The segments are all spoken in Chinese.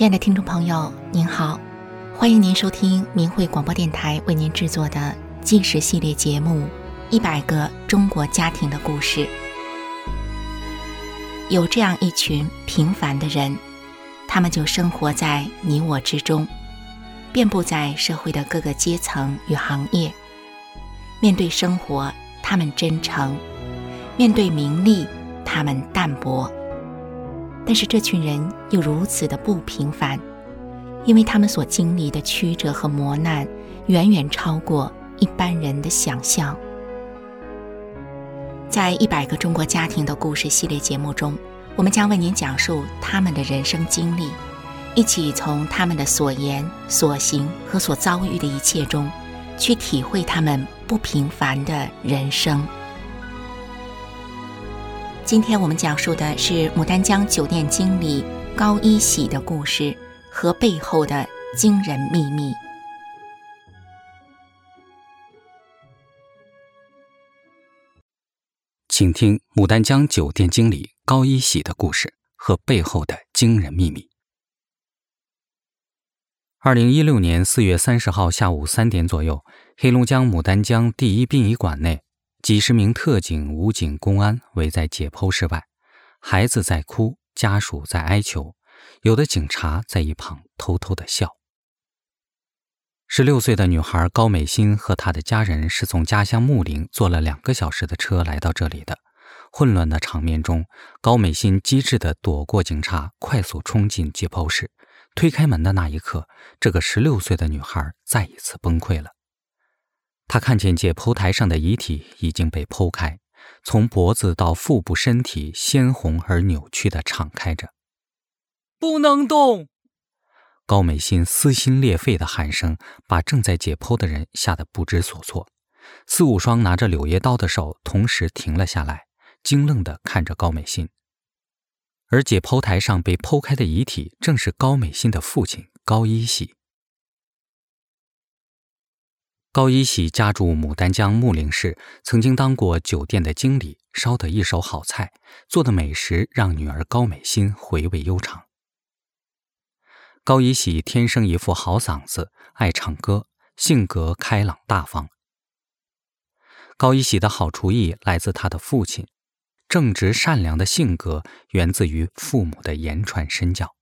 亲爱的听众朋友，您好，欢迎您收听明慧广播电台为您制作的纪实系列节目《一百个中国家庭的故事》。有这样一群平凡的人，他们就生活在你我之中，遍布在社会的各个阶层与行业。面对生活，他们真诚；面对名利，他们淡泊。但是这群人又如此的不平凡，因为他们所经历的曲折和磨难，远远超过一般人的想象。在一百个中国家庭的故事系列节目中，我们将为您讲述他们的人生经历，一起从他们的所言、所行和所遭遇的一切中，去体会他们不平凡的人生。今天我们讲述的是牡丹江酒店经理高一喜的故事和背后的惊人秘密。请听牡丹江酒店经理高一喜的故事和背后的惊人秘密。二零一六年四月三十号下午三点左右，黑龙江牡丹江第一殡仪馆内。几十名特警、武警、公安围在解剖室外，孩子在哭，家属在哀求，有的警察在一旁偷偷的笑。十六岁的女孩高美心和她的家人是从家乡木陵坐了两个小时的车来到这里的。混乱的场面中，高美心机智地躲过警察，快速冲进解剖室。推开门的那一刻，这个十六岁的女孩再一次崩溃了。他看见解剖台上的遗体已经被剖开，从脖子到腹部，身体鲜红而扭曲的敞开着。不能动！高美心撕心裂肺的喊声把正在解剖的人吓得不知所措。四五双拿着柳叶刀的手同时停了下来，惊愣地看着高美心。而解剖台上被剖开的遗体正是高美心的父亲高一喜。高一喜家住牡丹江穆陵市，曾经当过酒店的经理，烧得一手好菜，做的美食让女儿高美心回味悠长。高一喜天生一副好嗓子，爱唱歌，性格开朗大方。高一喜的好厨艺来自他的父亲，正直善良的性格源自于父母的言传身教。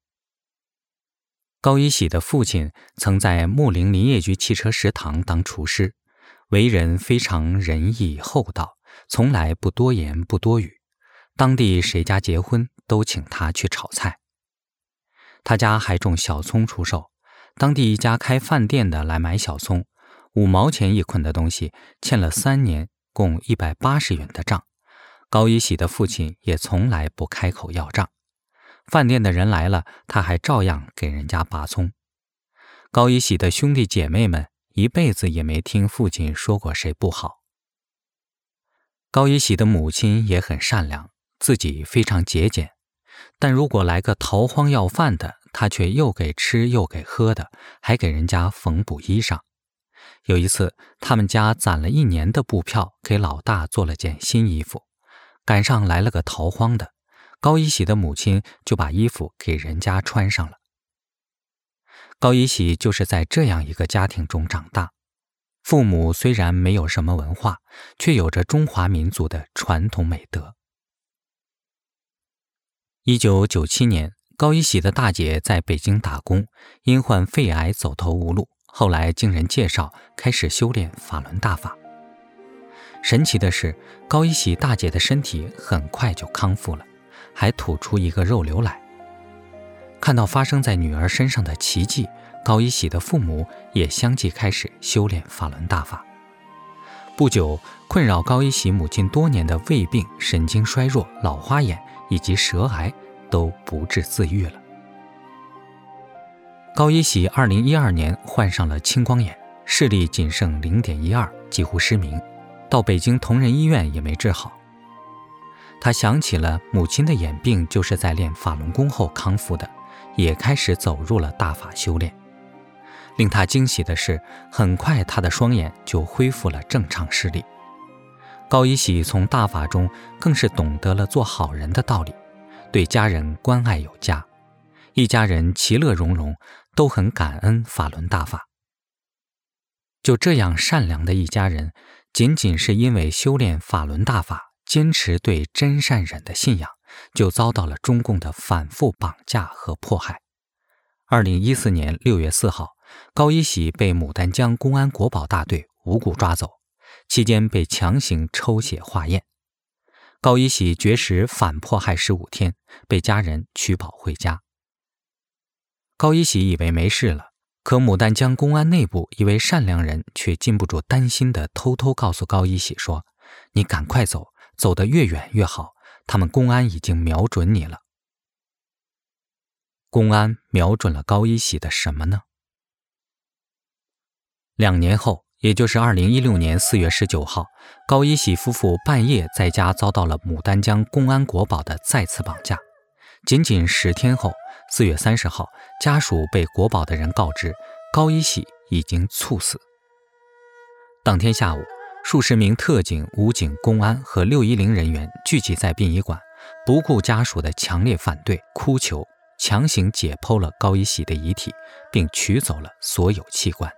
高一喜的父亲曾在木林林业局汽车食堂当厨师，为人非常仁义厚道，从来不多言不多语。当地谁家结婚都请他去炒菜。他家还种小葱出售，当地一家开饭店的来买小葱，五毛钱一捆的东西，欠了三年，共一百八十元的账。高一喜的父亲也从来不开口要账。饭店的人来了，他还照样给人家拔葱。高一喜的兄弟姐妹们一辈子也没听父亲说过谁不好。高一喜的母亲也很善良，自己非常节俭，但如果来个逃荒要饭的，他却又给吃又给喝的，还给人家缝补衣裳。有一次，他们家攒了一年的布票，给老大做了件新衣服，赶上来了个逃荒的。高一喜的母亲就把衣服给人家穿上了。高一喜就是在这样一个家庭中长大，父母虽然没有什么文化，却有着中华民族的传统美德。一九九七年，高一喜的大姐在北京打工，因患肺癌走投无路，后来经人介绍开始修炼法轮大法。神奇的是，高一喜大姐的身体很快就康复了。还吐出一个肉瘤来。看到发生在女儿身上的奇迹，高一喜的父母也相继开始修炼法轮大法。不久，困扰高一喜母亲多年的胃病、神经衰弱、老花眼以及舌癌都不治自愈了。高一喜二零一二年患上了青光眼，视力仅剩零点一二，几乎失明，到北京同仁医院也没治好。他想起了母亲的眼病就是在练法轮功后康复的，也开始走入了大法修炼。令他惊喜的是，很快他的双眼就恢复了正常视力。高一喜从大法中更是懂得了做好人的道理，对家人关爱有加。一家人其乐融融，都很感恩法轮大法。就这样善良的一家人，仅仅是因为修炼法轮大法，坚持对真善忍的信仰，就遭到了中共的反复绑架和迫害。二零一四年六月四号，高一喜被牡丹江公安国保大队无故抓走，期间被强行抽血化验。高一喜绝食反迫害十五天，被家人取保回家。高一喜以为没事了，可牡丹江公安内部一位善良人却禁不住担心的偷偷告诉高一喜说：“你赶快走，走得越远越好，他们公安已经瞄准你了。”公安瞄准了高一喜的什么呢？两年后，也就是二零一六年四月十九号，高一喜夫妇半夜在家遭到了牡丹江公安国保的再次绑架。仅仅十天后，四月三十号，家属被国保的人告知，高一喜已经猝死。当天下午，数十名特警、武警、公安和六一零人员聚集在殡仪馆，不顾家属的强烈反对、哭求。强行解剖了高一喜的遗体，并取走了所有器官。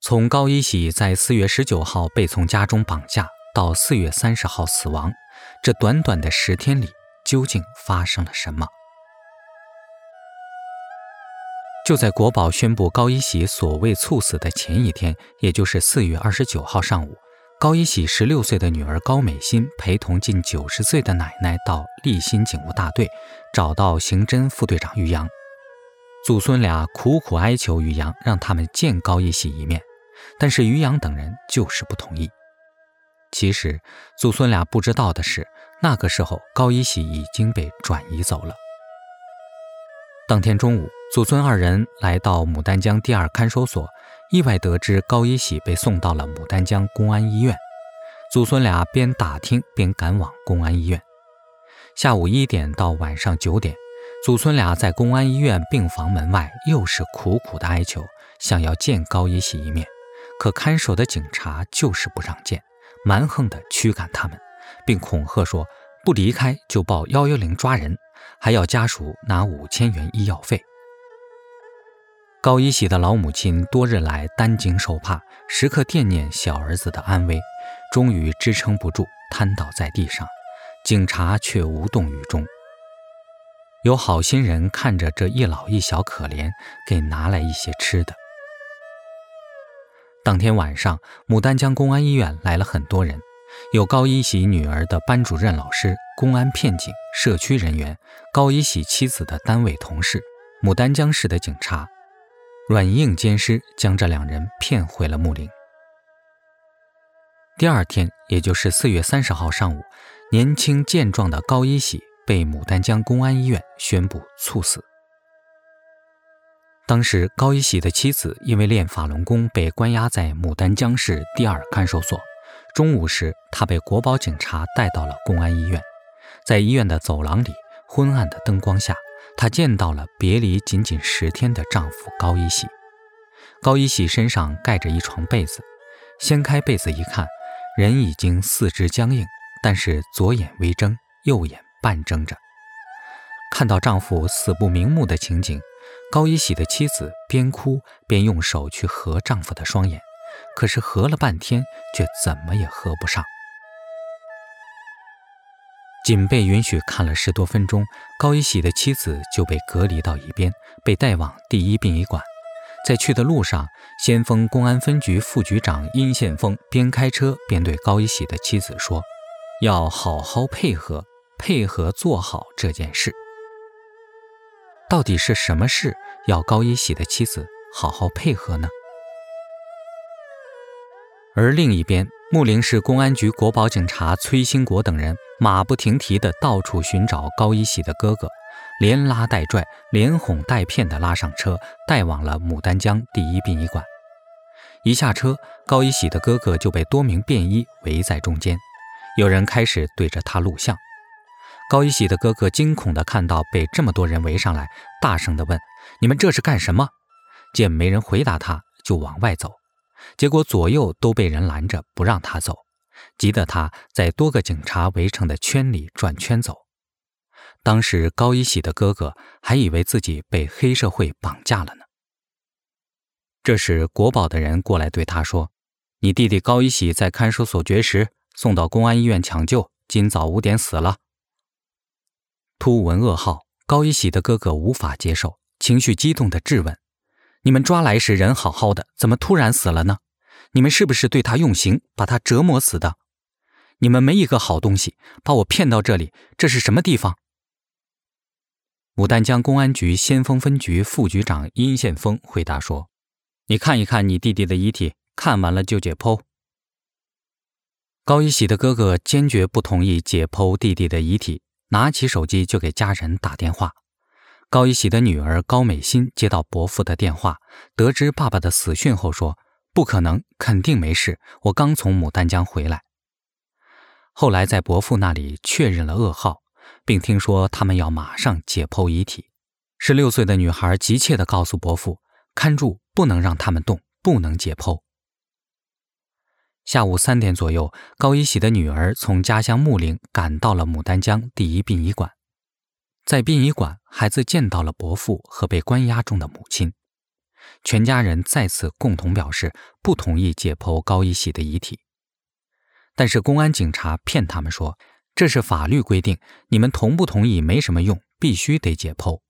从高一喜在四月十九号被从家中绑架到四月三十号死亡，这短短的十天里，究竟发生了什么？就在国宝宣布高一喜所谓猝死的前一天，也就是四月二十九号上午。高一喜十六岁的女儿高美心陪同近九十岁的奶奶到立新警务大队，找到刑侦副队长于洋，祖孙俩苦苦哀求于洋让他们见高一喜一面，但是于洋等人就是不同意。其实祖孙俩不知道的是，那个时候高一喜已经被转移走了。当天中午，祖孙二人来到牡丹江第二看守所。意外得知高一喜被送到了牡丹江公安医院，祖孙俩边打听边赶往公安医院。下午一点到晚上九点，祖孙俩在公安医院病房门外又是苦苦的哀求，想要见高一喜一面，可看守的警察就是不让见，蛮横地驱赶他们，并恐吓说不离开就报幺幺零抓人，还要家属拿五千元医药费。高一喜的老母亲多日来担惊受怕，时刻惦念小儿子的安危，终于支撑不住，瘫倒在地上。警察却无动于衷。有好心人看着这一老一小可怜，给拿来一些吃的。当天晚上，牡丹江公安医院来了很多人，有高一喜女儿的班主任老师、公安片警、社区人员、高一喜妻子的单位同事、牡丹江市的警察。软硬兼施，将这两人骗回了木陵。第二天，也就是四月三十号上午，年轻健壮的高一喜被牡丹江公安医院宣布猝死。当时，高一喜的妻子因为练法轮功被关押在牡丹江市第二看守所。中午时，她被国保警察带到了公安医院，在医院的走廊里，昏暗的灯光下。她见到了别离仅仅十天的丈夫高一喜。高一喜身上盖着一床被子，掀开被子一看，人已经四肢僵硬，但是左眼微睁，右眼半睁着。看到丈夫死不瞑目的情景，高一喜的妻子边哭边用手去合丈夫的双眼，可是合了半天，却怎么也合不上。仅被允许看了十多分钟，高一喜的妻子就被隔离到一边，被带往第一殡仪馆。在去的路上，先锋公安分局副局长殷宪峰边开车边对高一喜的妻子说：“要好好配合，配合做好这件事。”到底是什么事要高一喜的妻子好好配合呢？而另一边，木陵市公安局国保警察崔兴国等人。马不停蹄地到处寻找高一喜的哥哥，连拉带拽、连哄带骗地拉上车，带往了牡丹江第一殡仪馆。一下车，高一喜的哥哥就被多名便衣围在中间，有人开始对着他录像。高一喜的哥哥惊恐地看到被这么多人围上来，大声地问：“你们这是干什么？”见没人回答他，就往外走，结果左右都被人拦着，不让他走。急得他在多个警察围成的圈里转圈走。当时高一喜的哥哥还以为自己被黑社会绑架了呢。这时国宝的人过来对他说：“你弟弟高一喜在看守所绝食，送到公安医院抢救，今早五点死了。”突闻噩耗，高一喜的哥哥无法接受，情绪激动地质问：“你们抓来时人好好的，怎么突然死了呢？你们是不是对他用刑，把他折磨死的？你们没一个好东西，把我骗到这里，这是什么地方？”牡丹江公安局先锋分局副局长殷宪峰回答说：“你看一看你弟弟的遗体，看完了就解剖。”高一喜的哥哥坚决不同意解剖弟弟的遗体。拿起手机就给家人打电话。高一喜的女儿高美心接到伯父的电话，得知爸爸的死讯后说：“不可能，肯定没事。我刚从牡丹江回来。”后来在伯父那里确认了噩耗，并听说他们要马上解剖遗体。十六岁的女孩急切地告诉伯父：“看住，不能让他们动，不能解剖。”下午三点左右，高一喜的女儿从家乡木陵赶到了牡丹江第一殡仪馆。在殡仪馆，孩子见到了伯父和被关押中的母亲，全家人再次共同表示不同意解剖高一喜的遗体。但是公安警察骗他们说，这是法律规定，你们同不同意没什么用，必须得解剖。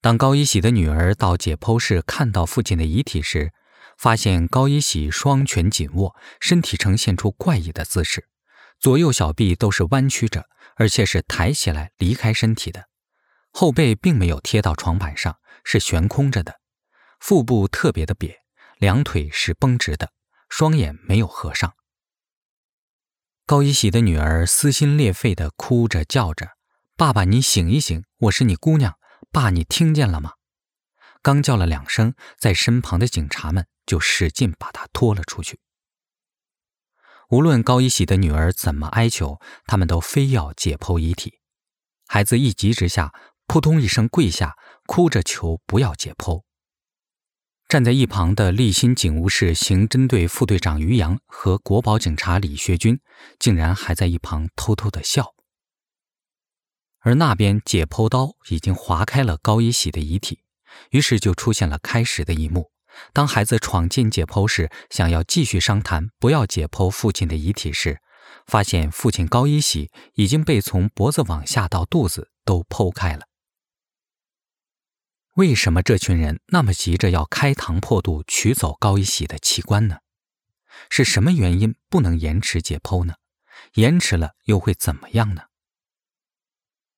当高一喜的女儿到解剖室看到父亲的遗体时，发现高一喜双拳紧握，身体呈现出怪异的姿势，左右小臂都是弯曲着，而且是抬起来离开身体的，后背并没有贴到床板上，是悬空着的，腹部特别的瘪，两腿是绷直的，双眼没有合上。高一喜的女儿撕心裂肺地哭着叫着：“爸爸，你醒一醒，我是你姑娘，爸，你听见了吗？”刚叫了两声，在身旁的警察们。就使劲把他拖了出去。无论高一喜的女儿怎么哀求，他们都非要解剖遗体。孩子一急之下，扑通一声跪下，哭着求不要解剖。站在一旁的立新警务室刑侦队副队长于洋和国宝警察李学军，竟然还在一旁偷偷的笑。而那边解剖刀已经划开了高一喜的遗体，于是就出现了开始的一幕。当孩子闯进解剖室，想要继续商谈，不要解剖父亲的遗体时，发现父亲高一喜已经被从脖子往下到肚子都剖开了。为什么这群人那么急着要开膛破肚取走高一喜的器官呢？是什么原因不能延迟解剖呢？延迟了又会怎么样呢？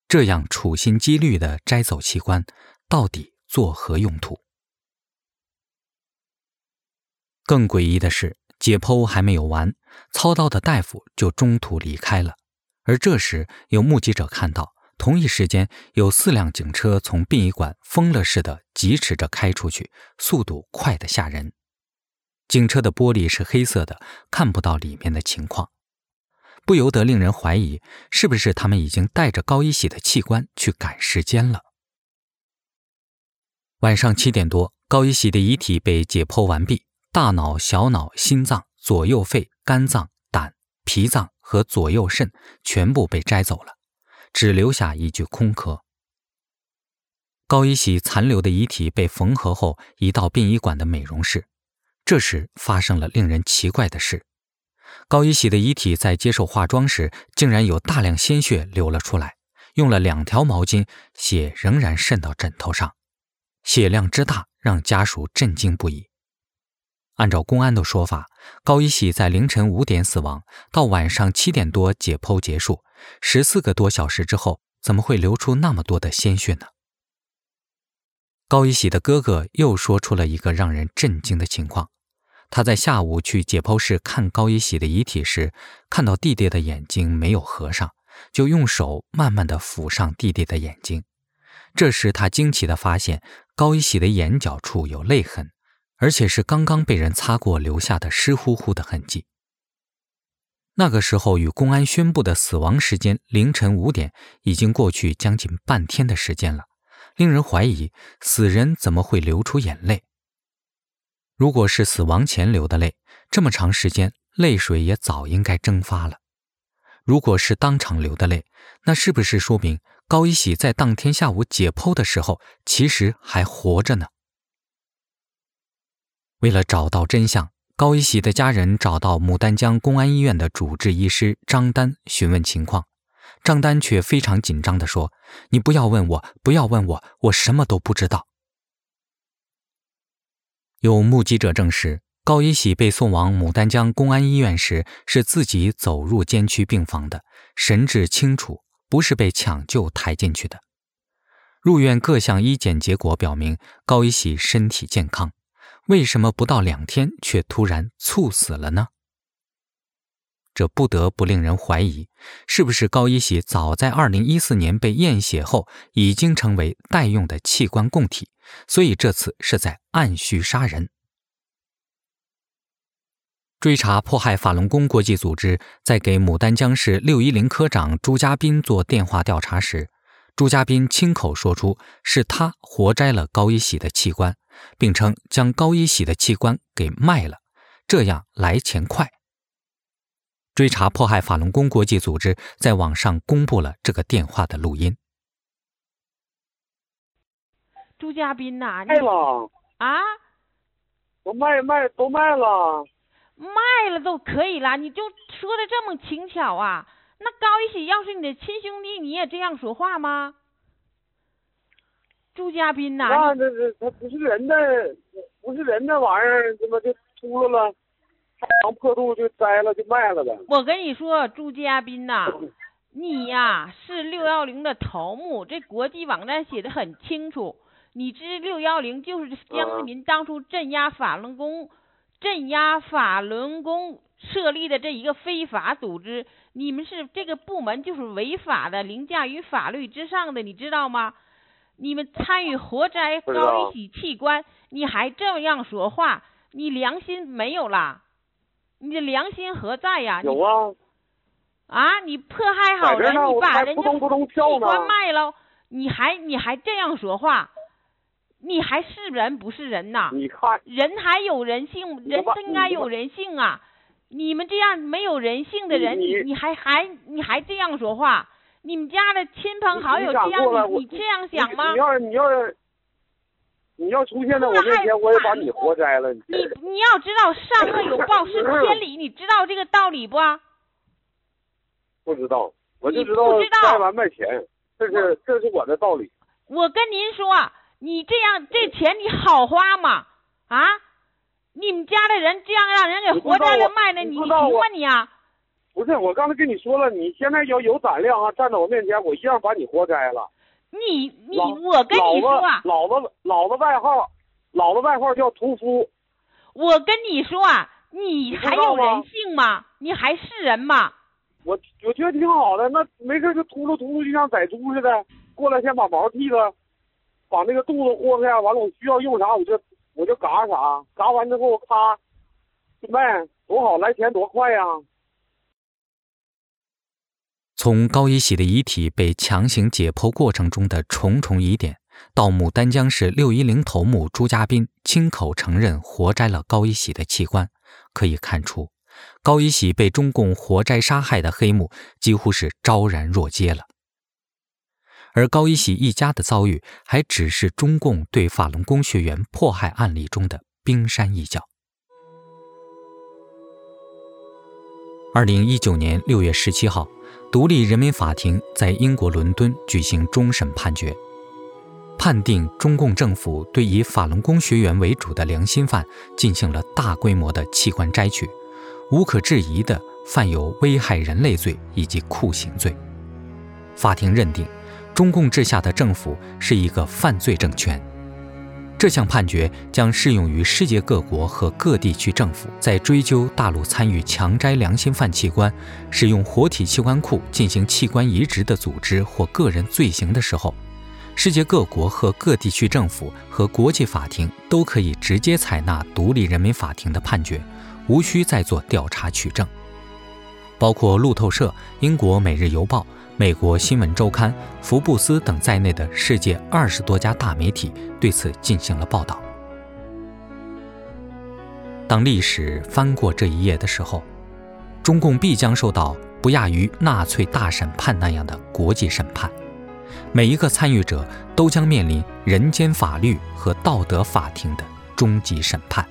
这样处心积虑地摘走器官，到底作何用途？更诡异的是，解剖还没有完，操刀的大夫就中途离开了。而这时，有目击者看到，同一时间有四辆警车从殡仪馆疯了似的疾驰着开出去，速度快得吓人。警车的玻璃是黑色的，看不到里面的情况，不由得令人怀疑，是不是他们已经带着高一喜的器官去赶时间了？晚上七点多，高一喜的遗体被解剖完毕。大脑、小脑、心脏、左右肺、肝脏、胆、脾脏和左右肾全部被摘走了，只留下一具空壳。高一喜残留的遗体被缝合后移到殡仪馆的美容室。这时发生了令人奇怪的事：高一喜的遗体在接受化妆时，竟然有大量鲜血流了出来。用了两条毛巾，血仍然渗到枕头上，血量之大让家属震惊不已。按照公安的说法，高一喜在凌晨五点死亡，到晚上七点多解剖结束，十四个多小时之后，怎么会流出那么多的鲜血呢？高一喜的哥哥又说出了一个让人震惊的情况：他在下午去解剖室看高一喜的遗体时，看到弟弟的眼睛没有合上，就用手慢慢地抚上弟弟的眼睛。这时他惊奇地发现，高一喜的眼角处有泪痕。而且是刚刚被人擦过留下的湿乎乎的痕迹。那个时候与公安宣布的死亡时间凌晨五点已经过去将近半天的时间了，令人怀疑死人怎么会流出眼泪？如果是死亡前流的泪，这么长时间泪水也早应该蒸发了。如果是当场流的泪，那是不是说明高一喜在当天下午解剖的时候其实还活着呢？为了找到真相，高一喜的家人找到牡丹江公安医院的主治医师张丹询问情况，张丹却非常紧张地说：“你不要问我，不要问我，我什么都不知道。”有目击者证实，高一喜被送往牡丹江公安医院时，是自己走入监区病房的，神志清楚，不是被抢救抬进去的。入院各项医检结果表明，高一喜身体健康，为什么不到两天却突然猝死了呢？这不得不令人怀疑，是不是高一喜早在2014年被验血后，已经成为待用的器官供体？所以这次是在按需杀人。追查迫害法轮功国际组织在给牡丹江市六一零科长朱家斌做电话调查时，朱家斌亲口说出是他活摘了高一喜的器官，并称将高一喜的器官给卖了，这样来钱快。追查迫害法轮功国际组织在网上公布了这个电话的录音。朱家斌呐、啊，卖了啊，我卖卖都卖了，卖了都可以了，你就说的这么轻巧啊？那高一喜要是你的亲兄弟，你也这样说话吗？朱家斌呐、啊，那这这他不是人的，不是人的玩意儿，怎么就秃噜了？开膛破肚就摘了就卖了呗？我跟你说，朱家斌呐、啊，你呀是六幺零的头目，这国际网站写的很清楚。你知六幺零就是江泽民当初镇压法轮功、镇压法轮功设立的这一个非法组织，你们是这个部门就是违法的，凌驾于法律之上的，你知道吗？你们参与活摘高一喜器官，你还这样说话，你良心没有啦？你的良心何在呀？有啊。啊，你迫害好人，你把人家器官卖了，你还你还这样说话？你还是人不是人呐？你看，人还有人性，人应该有人性啊！你们这样没有人性的人，你你还还你还这样说话？你们家的亲朋好友这样，你你这样想吗？你要你要你要出现在我面前，我也把你活摘了。你你要知道善恶有报是天理，你知道这个道理不？不知道，我就知道卖完卖钱，这是这是我的道理。我跟您说。你这样，这钱你好花吗？啊，你们家的人这样让人给活摘了卖了，你行吗你啊？不是，我刚才跟你说了，你现在要有胆量啊，站在我面前，我一样把你活摘了。你你我跟你说啊，老子老子外号，老子外号叫屠夫。我跟你说啊，你还有人性吗？你还是人吗？我我觉得挺好的，那没事就秃噜秃噜，就像宰猪似的，过来先把毛剃了。把那个肚子豁开，完了我需要用啥我就我就嘎啥，嘎完之后咔就卖，多好，来钱多快呀！从高一喜的遗体被强行解剖过程中的重重疑点，到牡丹江市六一零头目朱家斌亲口承认活摘了高一喜的器官，可以看出，高一喜被中共活摘杀害的黑幕几乎是昭然若揭了。而高一喜一家的遭遇，还只是中共对法轮功学员迫害案例中的冰山一角。二零一九年六月十七号，独立人民法庭在英国伦敦举行终审判决，判定中共政府对以法轮功学员为主的良心犯进行了大规模的器官摘取，无可置疑的犯有危害人类罪以及酷刑罪。法庭认定。中共治下的政府是一个犯罪政权，这项判决将适用于世界各国和各地区政府在追究大陆参与强摘良心犯器官、使用活体器官库进行器官移植的组织或个人罪行的时候，世界各国和各地区政府和国际法庭都可以直接采纳独立人民法庭的判决，无需再做调查取证。包括路透社、英国《每日邮报》。美国新闻周刊、福布斯等在内的世界二十多家大媒体对此进行了报道。当历史翻过这一页的时候，中共必将受到不亚于纳粹大审判那样的国际审判。每一个参与者都将面临人间法律和道德法庭的终极审判。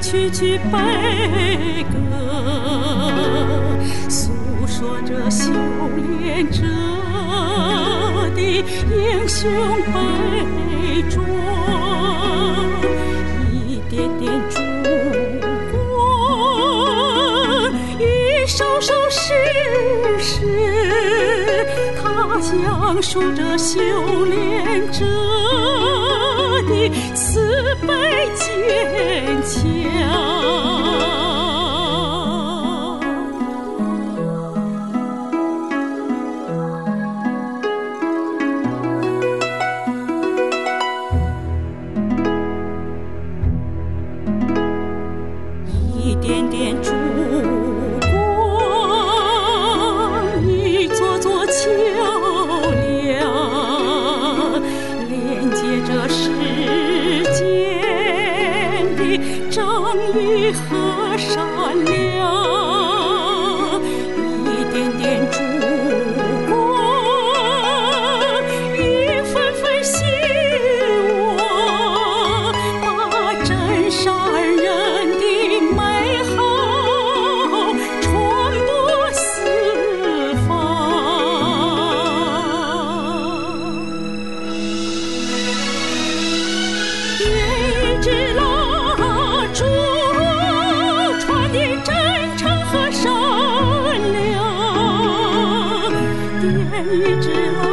曲曲悲歌，诉说着修炼者的英雄悲壮。一点点烛光，一首首诗诗，它讲述着修炼者的慈悲坚强。家。一直来